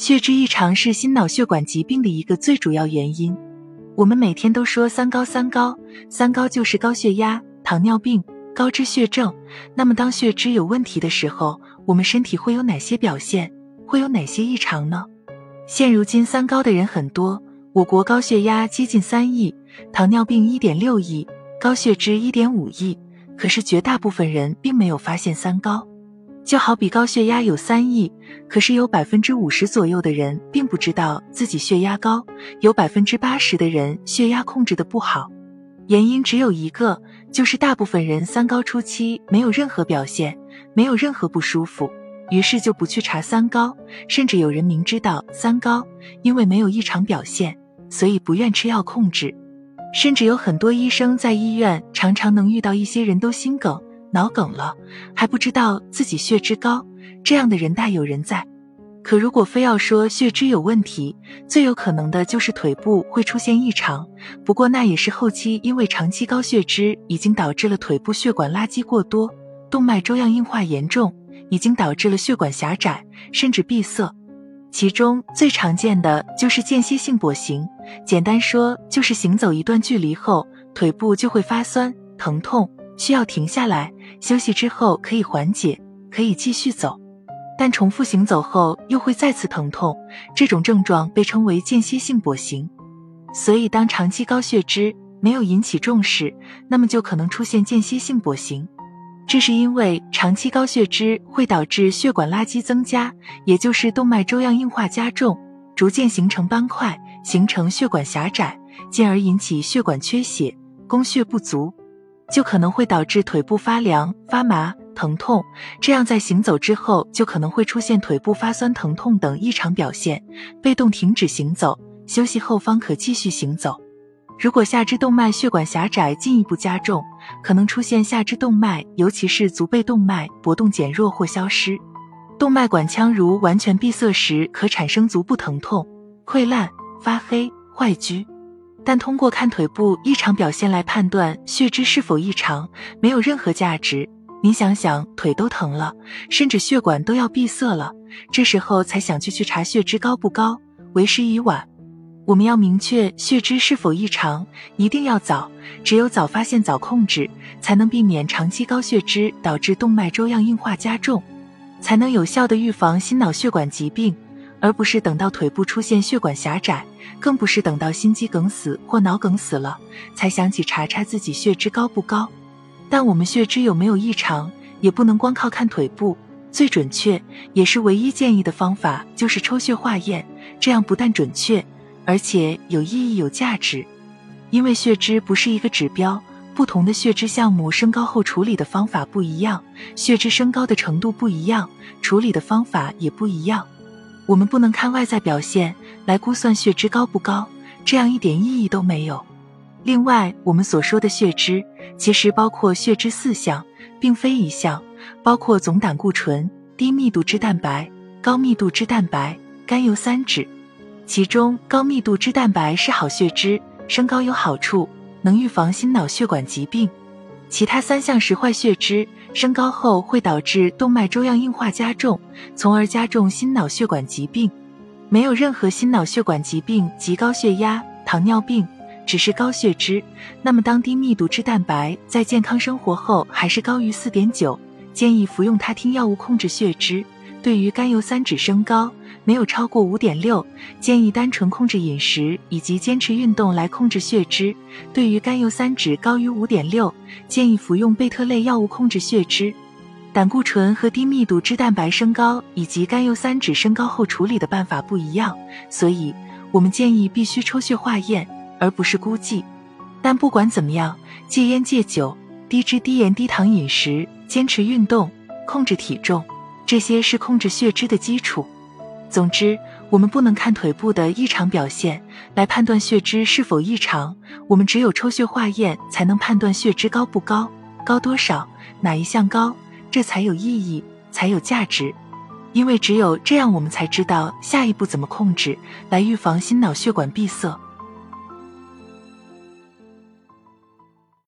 血脂异常是心脑血管疾病的一个最主要原因。我们每天都说三高，三高，三高就是高血压、糖尿病、高脂血症。那么当血脂有问题的时候，我们身体会有哪些表现？会有哪些异常呢？现如今三高的人很多，我国高血压接近三亿，糖尿病一点六亿，高血脂一点五亿。可是绝大部分人并没有发现三高。就好比高血压有三亿，可是有百分之五十左右的人并不知道自己血压高，有百分之八十的人血压控制的不好。原因只有一个，就是大部分人三高初期没有任何表现，没有任何不舒服，于是就不去查三高，甚至有人明知道三高，因为没有异常表现，所以不愿吃药控制。甚至有很多医生在医院常常能遇到一些人都心梗。脑梗了还不知道自己血脂高，这样的人大有人在。可如果非要说血脂有问题，最有可能的就是腿部会出现异常。不过那也是后期因为长期高血脂已经导致了腿部血管垃圾过多，动脉粥样硬化严重，已经导致了血管狭窄甚至闭塞。其中最常见的就是间歇性跛行，简单说就是行走一段距离后，腿部就会发酸疼痛。需要停下来休息之后可以缓解，可以继续走，但重复行走后又会再次疼痛，这种症状被称为间歇性跛行。所以，当长期高血脂没有引起重视，那么就可能出现间歇性跛行。这是因为长期高血脂会导致血管垃圾增加，也就是动脉粥样硬化加重，逐渐形成斑块，形成血管狭窄，进而引起血管缺血，供血不足。就可能会导致腿部发凉、发麻、疼痛，这样在行走之后就可能会出现腿部发酸、疼痛等异常表现，被动停止行走，休息后方可继续行走。如果下肢动脉血管狭窄进一步加重，可能出现下肢动脉，尤其是足背动脉搏动减弱或消失，动脉管腔如完全闭塞时，可产生足部疼痛、溃烂、发黑、坏疽。但通过看腿部异常表现来判断血脂是否异常，没有任何价值。您想想，腿都疼了，甚至血管都要闭塞了，这时候才想去去查血脂高不高，为时已晚。我们要明确血脂是否异常，一定要早，只有早发现早控制，才能避免长期高血脂导致动脉粥样硬化加重，才能有效的预防心脑血管疾病。而不是等到腿部出现血管狭窄，更不是等到心肌梗死或脑梗死了才想起查查自己血脂高不高。但我们血脂有没有异常，也不能光靠看腿部。最准确也是唯一建议的方法就是抽血化验，这样不但准确，而且有意义、有价值。因为血脂不是一个指标，不同的血脂项目升高后处理的方法不一样，血脂升高的程度不一样，处理的方法也不一样。我们不能看外在表现来估算血脂高不高，这样一点意义都没有。另外，我们所说的血脂其实包括血脂四项，并非一项，包括总胆固醇、低密度脂蛋白、高密度脂蛋白、甘油三酯。其中，高密度脂蛋白是好血脂，升高有好处，能预防心脑血管疾病。其他三项是坏血脂。升高后会导致动脉粥样硬化加重，从而加重心脑血管疾病。没有任何心脑血管疾病及高血压、糖尿病，只是高血脂。那么，当低密度脂蛋白在健康生活后还是高于四点九，建议服用他汀药物控制血脂。对于甘油三酯升高，没有超过五点六，建议单纯控制饮食以及坚持运动来控制血脂。对于甘油三酯高于五点六，建议服用贝特类药物控制血脂。胆固醇和低密度脂蛋白升高以及甘油三酯升高后处理的办法不一样，所以我们建议必须抽血化验，而不是估计。但不管怎么样，戒烟戒酒，低脂低盐低糖饮食，坚持运动，控制体重。这些是控制血脂的基础。总之，我们不能看腿部的异常表现来判断血脂是否异常，我们只有抽血化验才能判断血脂高不高、高多少、哪一项高，这才有意义，才有价值。因为只有这样，我们才知道下一步怎么控制，来预防心脑血管闭塞。